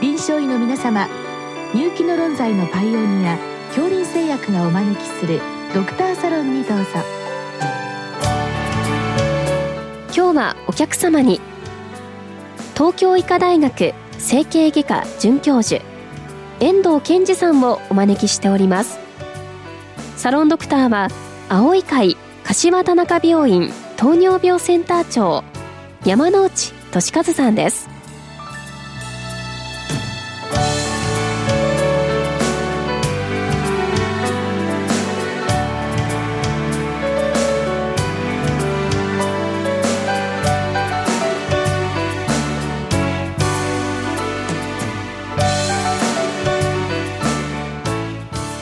臨床医の皆様入気の論剤のパイオニア恐林製薬がお招きするドクターサロンにどうぞ。今日はお客様に東京医科大学整形外科准教授遠藤健二さんをお招きしております。サロンドクターは青い会柏田中病院糖尿病センター長山内俊和さんです。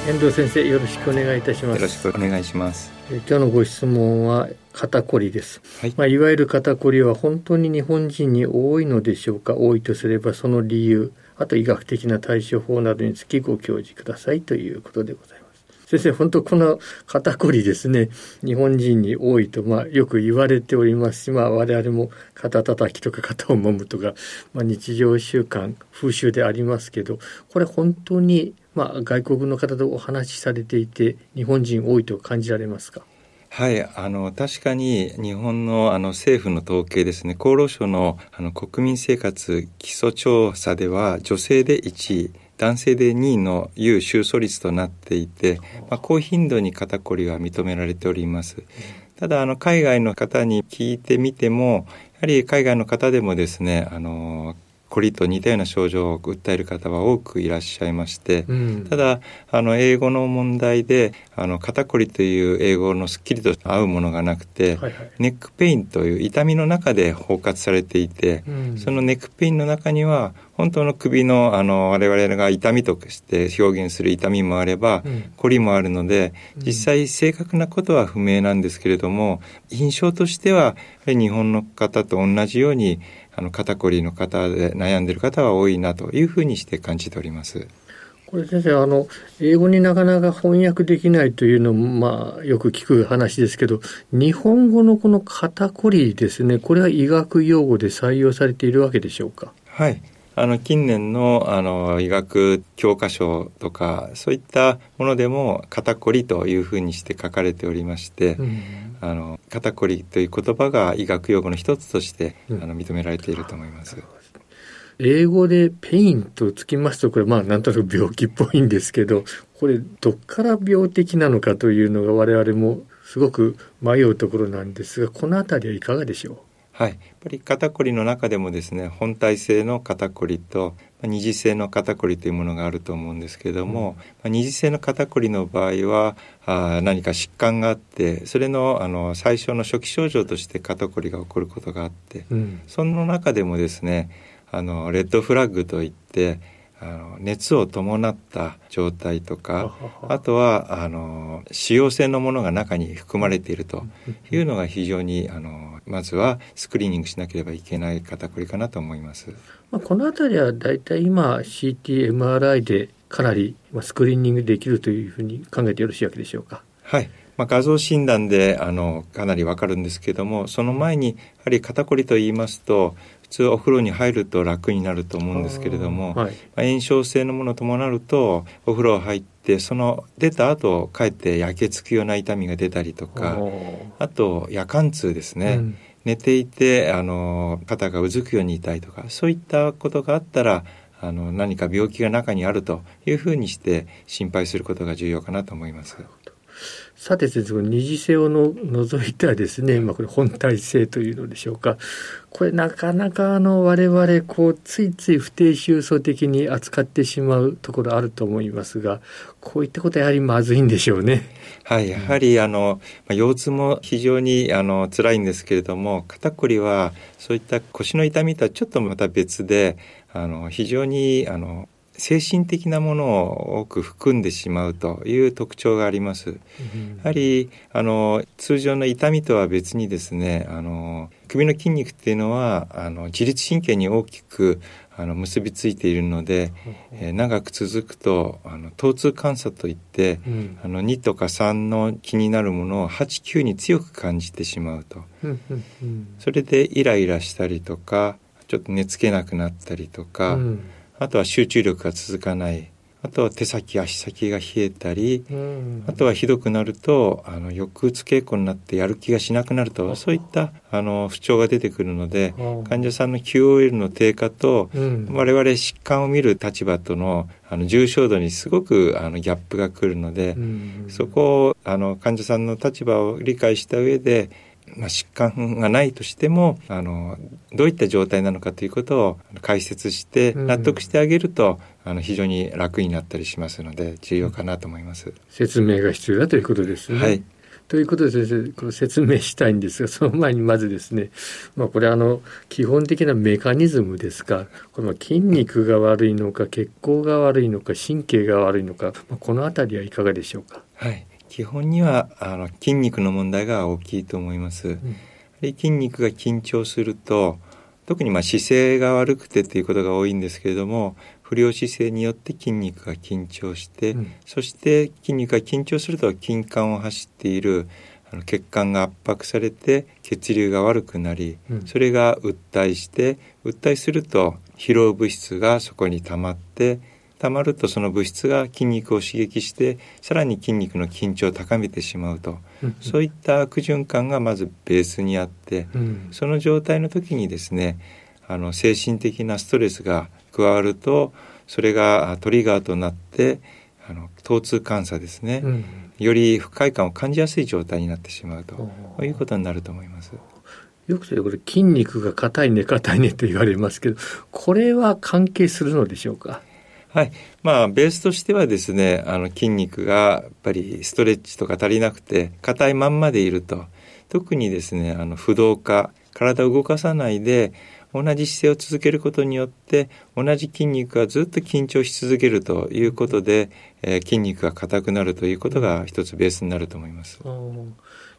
遠藤先生よろしくお願いいたします。よろしくお願いします。今日のご質問は肩こりです、はい。まあ、いわゆる肩こりは本当に日本人に多いのでしょうか？多いとすればその理由あと医学的な対処法などにつきご教示くださいということでございます。先生本当この肩こりですね日本人に多いとまあよく言われておりますしまあ我々も肩叩きとか肩を揉むとか、まあ、日常習慣風習でありますけどこれ本当にまあ、外国の方とお話しされていて日本人多いと感じられますか？はいあの確かに日本のあの政府の統計ですね厚労省のあの国民生活基礎調査では女性で1位男性で2位の有訴率となっていて、まあ、高頻度に肩こりは認められております。ただあの海外の方に聞いてみてもやはり海外の方でもですねあのこりと似たような症状を訴える方は多くいらっしゃいまして、うん、ただあの英語の問題であの肩こりという英語のすっきりと合うものがなくて、はいはい、 neck pain という痛みの中で包括されていて、うん、その neck pain の中には本当の首のあの我々が痛みとして表現する痛みもあれば、うん、こりもあるので実際正確なことは不明なんですけれども印象としては日本の方と同じようにあの肩こりの方で悩んでる方は多いなというふうにして感じております。これ先生あの英語になかなか翻訳できないというのもまあよく聞く話ですけど日本語のこの肩こりですねこれは医学用語で採用されているわけでしょうか？はい。あの近年のあの医学教科書とかそういったものでも肩こりというふうにして書かれておりまして、うん、あの肩こりという言葉が医学用語の一つとして、うん、あの認められていると思います。英語で pain とつきますとこれまあなんとなく病気っぽいんですけどこれどっから病的なのかというのが我々もすごく迷うところなんですがこの辺りはいかがでしょう？はい、やっぱり肩こりの中でもですね本態性の肩こりと二次性の肩こりというものがあると思うんですけれども、うん、二次性の肩こりの場合はあ何か疾患があってそれのあの最初の初期症状として肩こりが起こることがあって、うん、その中でもですねあのレッドフラッグといってあの熱を伴った状態とかあとはあの使用性のものが中に含まれているというのが非常にあのまずはスクリーニングしなければいけない肩こりかなと思います。まあ、この辺りはだいたい今 CT、MRI でかなりスクリーニングできるというふうに考えてよろしいわけでしょうか？はい。まあ、画像診断であのかなりわかるんですけどもその前にやはり肩こりと言いますと普通お風呂に入ると楽になると思うんですけれども、はい、まあ、炎症性のものを伴うとお風呂入ってその出た後帰って焼けつくような痛みが出たりとかあと夜間痛ですね、うん、寝ていてあの肩がうずくように痛いとかそういったことがあったらあの何か病気が中にあるというふうにして心配することが重要かなと思います。さて先生この二次性をの除いたですね、まあ、これ本体性というのでしょうかこれなかなかあの我々こうついつい不定収束的に扱ってしまうところあると思いますがこういったことはやはりまずいんでしょうね。はい、やはりあの、ま、腰痛も非常にあの辛いんですけれども肩こりはそういった腰の痛みとはちょっとまた別であの非常にあの精神的なものを多く含んでしまうという特徴があります。うん、やはりあの通常の痛みとは別にですねあの首の筋肉っていうのはあの自律神経に大きくあの結びついているので、えー、長く続くとあの疼痛感作といって、うん、あの2とか3の気になるものを89に強く感じてしまうと、うん。うん、それでイライラしたりとかちょっと寝つけなくなったりとか、あとは集中力が続かない。あとは手先足先が冷えたり、うん、あとはひどくなるとあの抑うつ傾向になってやる気がしなくなるとそういったあの不調が出てくるので患者さんの QOL の低下と、うん、我々疾患を見る立場とのあの重症度にすごくあのギャップが来るので、うん、そこをあの患者さんの立場を理解した上でまあ、疾患がないとしてもあのどういった状態なのかということを解説して納得してあげると、うん、あの非常に楽になったりしますので重要かなと思います。説明が必要だということですね。はいということで先生これ説明したいんですがその前にまずですね、まあ、これあの基本的なメカニズムですかこの筋肉が悪いのか血行が悪いのか神経が悪いのか、まあ、この辺りはいかがでしょうか？はい基本にはあの筋肉の問題が大きいと思います。うん、筋肉が緊張すると特にまあ姿勢が悪くてということが多いんですけれども不良姿勢によって筋肉が緊張して、うん、そして筋肉が緊張すると筋管を走っているあの血管が圧迫されて血流が悪くなり、うん、それが鬱体して鬱体すると疲労物質がそこに溜まって溜まるとその物質が筋肉を刺激してさらに筋肉の緊張を高めてしまうと、そういった悪循環がまずベースにあって、うん、その状態の時にですねあの精神的なストレスが加わるとそれがトリガーとなってあの疼痛感作ですね、うん、より不快感を感じやすい状態になってしまうと。いうことになると思います。よくこれ筋肉が硬いね硬いねと言われますけどこれは関係するのでしょうか？はい。まあ、ベースとしてはですね、あの、筋肉がやっぱりストレッチとか足りなくて、硬いまんまでいると。特にですね、あの、不動化、体を動かさないで、同じ姿勢を続けることによって同じ筋肉がずっと緊張し続けるということで、えー、筋肉が硬くなるということが一つベースになると思います。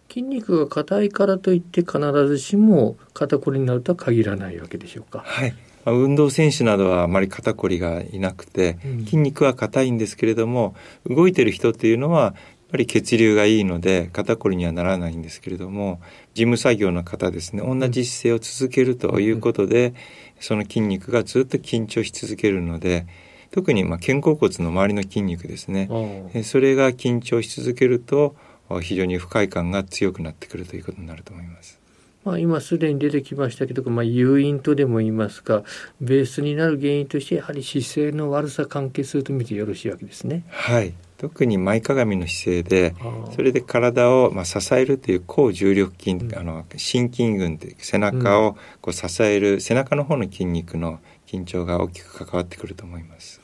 筋肉が硬いからといって必ずしも肩こりになるとは限らないわけでしょうか。はい。運動選手などはあまり肩こりがいなくて、筋肉は硬いんですけれども動いてる人っていうのはやっぱり血流がいいので肩こりにはならないんですけれども事務作業の方ですね同じ姿勢を続けるということで、その筋肉がずっと緊張し続けるので特にま肩甲骨の周りの筋肉ですねそれが緊張し続けると非常に不快感が強くなってくるということになると思います。まあ、今すでに出てきましたけど、まあ、誘因とでも言いますかベースになる原因としてやはり姿勢の悪さ関係すると見てよろしいわけですね。はい特に前かがみの姿勢でそれで体をまあ支えるという高重力筋、うん、あの心筋群で背中をこう支える背中の方の筋肉の緊張が大きく関わってくると思います。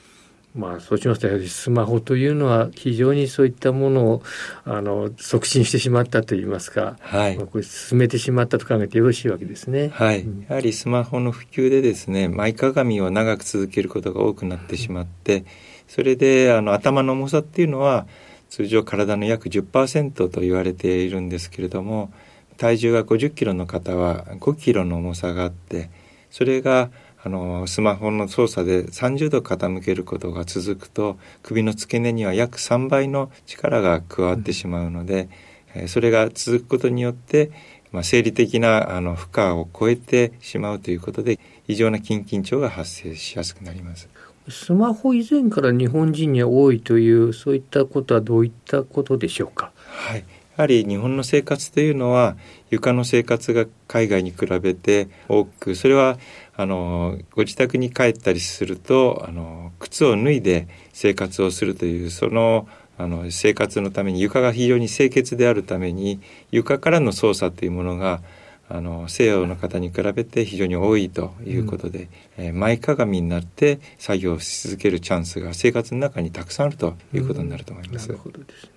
まあ、そうしますとやはりスマホというのは非常にそういったものをあの促進してしまったといいますか、はい、これ進めてしまったと考えてよろしいわけですね。はい、うん、やはりスマホの普及でですね前かがみを長く続けることが多くなってしまって、それであの頭の重さっていうのは通常体の約10%と言われているんですけれども体重が50キロの方は5キロの重さがあってそれがあのスマホの操作で30度傾けることが続くと首の付け根には約3倍の力が加わってしまうので、うん、それが続くことによって、まあ、生理的なあの負荷を超えてしまうということで異常な筋緊張が発生しやすくなります。スマホ以前から日本人に多いというそういったことはどういったことでしょうか？はい。やはり日本の生活というのは床の生活が海外に比べて多くそれはあのご自宅に帰ったりするとあの靴を脱いで生活をするというそのあの生活のために床が非常に清潔であるために床からの操作というものがあの西洋の方に比べて非常に多いということで、うん、えー、前かがみになって作業し続けるチャンスが生活の中にたくさんあるということになると思います。うん、なるほどですね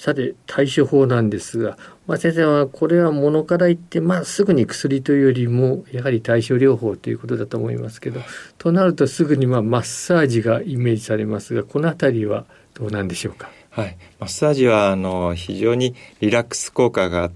さて対処法なんですが、まあ、先生はこれはものから言って、まあ、すぐに薬というよりもやはり対処療法ということだと思いますけどとなるとすぐにまあマッサージがイメージされますがこの辺りはどうなんでしょうか？はい、マッサージはあの非常にリラックス効果があっ、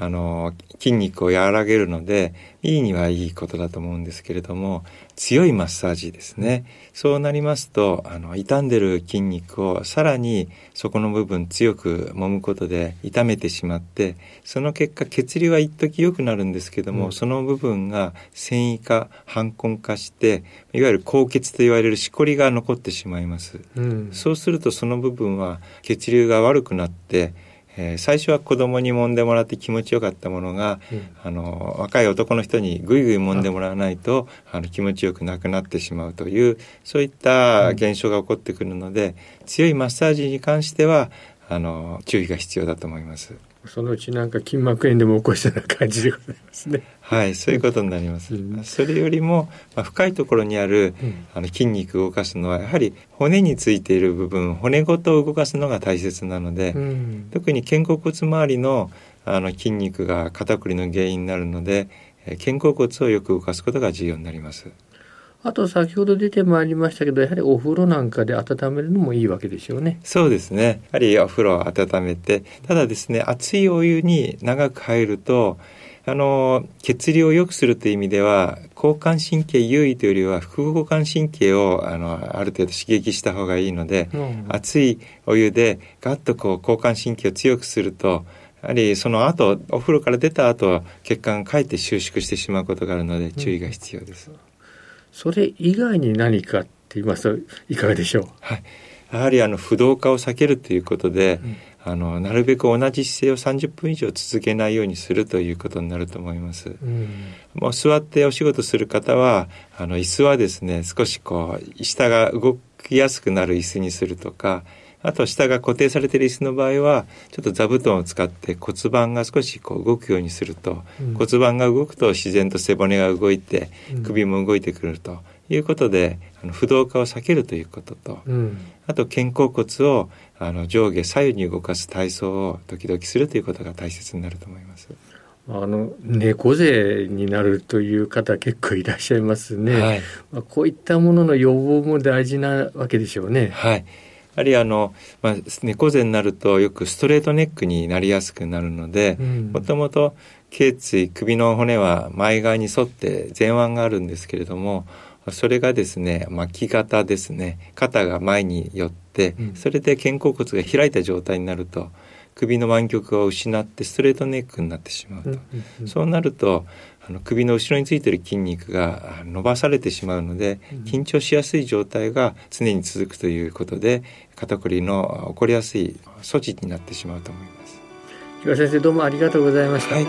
あの筋肉を和らげるのでいいにはいいことだと思うんですけれども強いマッサージですね。そうなりますとあの傷んでる筋肉をさらにそこの部分強く揉むことで痛めてしまってその結果血流は一時良くなるんですけども、うん、その部分が繊維化反根化していわゆる高血と言われるしこりが残ってしまいます、うん、そうするとその部分は血流が悪くなってえー、最初は子供に揉んでもらって気持ちよかったものが、うん、あの若い男の人にぐいぐい揉んでもらわないとあの気持ちよくなくなってしまうというそういった現象が起こってくるので、うん、強いマッサージに関してはあの注意が必要だと思います。そのうちなんか筋膜炎でも起こしたような感じでございますね。はい、そういうことになります。うん、それよりも、まあ、深いところにある、うん、あの筋肉を動かすのはやはり骨についている部分骨ごと動かすのが大切なので、うん、特に肩甲骨周りのあの筋肉が肩こりの原因になるので肩甲骨をよく動かすことが重要になります。あと先ほど出てまいりましたけどやはりお風呂なんかで温めるのもいいわけでしょうね。そうですね。やはりお風呂を温めてただですね熱いお湯に長く入るとあの血流を良くするという意味では交感神経優位というよりは副交感神経をあのある程度刺激した方がいいので、うん、熱いお湯でガッとこう交感神経を強くするとやはりその後お風呂から出た後血管がかえって収縮してしまうことがあるので注意が必要です。うんそれ以外に何かって言いますといかがでしょう、はい、やはりあの不動化を避けるということで、うん、あのなるべく同じ姿勢を30分以上続けないようにするということになると思います。うん、もう座ってお仕事する方はあの椅子はですね少しこう下が動きやすくなる椅子にするとかあと下が固定されている椅子の場合はちょっと座布団を使って骨盤が少しこう動くようにすると、うん、骨盤が動くと自然と背骨が動いて首も動いてくるということで、あの不動化を避けるということと、うん、あと肩甲骨をあの上下左右に動かす体操を時々するということが大切になると思います。あの猫背になるという方結構いらっしゃいますね。はい、まあ、こういったものの予防も大事なわけでしょうね。はい。はりあの、まあ、猫背になるとよくストレートネックになりやすくなるのでもともと頸椎首の骨は前側に沿って前腕があるんですけれどもそれがですね巻き肩ですね。肩が前に寄って、それで肩甲骨が開いた状態になると首の湾曲を失ってストレートネックになってしまうと、そうなるとあの首の後ろについている筋肉が伸ばされてしまうので緊張しやすい状態が常に続くということで肩こりの起こりやすい措置になってしまうと思います。木村先生どうもありがとうございました。はい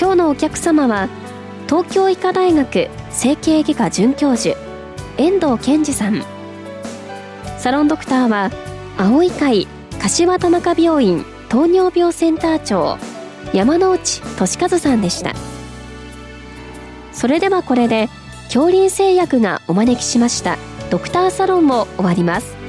今日のお客様は東京医科大学整形外科准教授遠藤健二さんサロンドクターは青い会柏田中病院糖尿病センター長山内俊和さんでした。それではこれで恐林製薬がお招きしましたドクターサロンも終わります。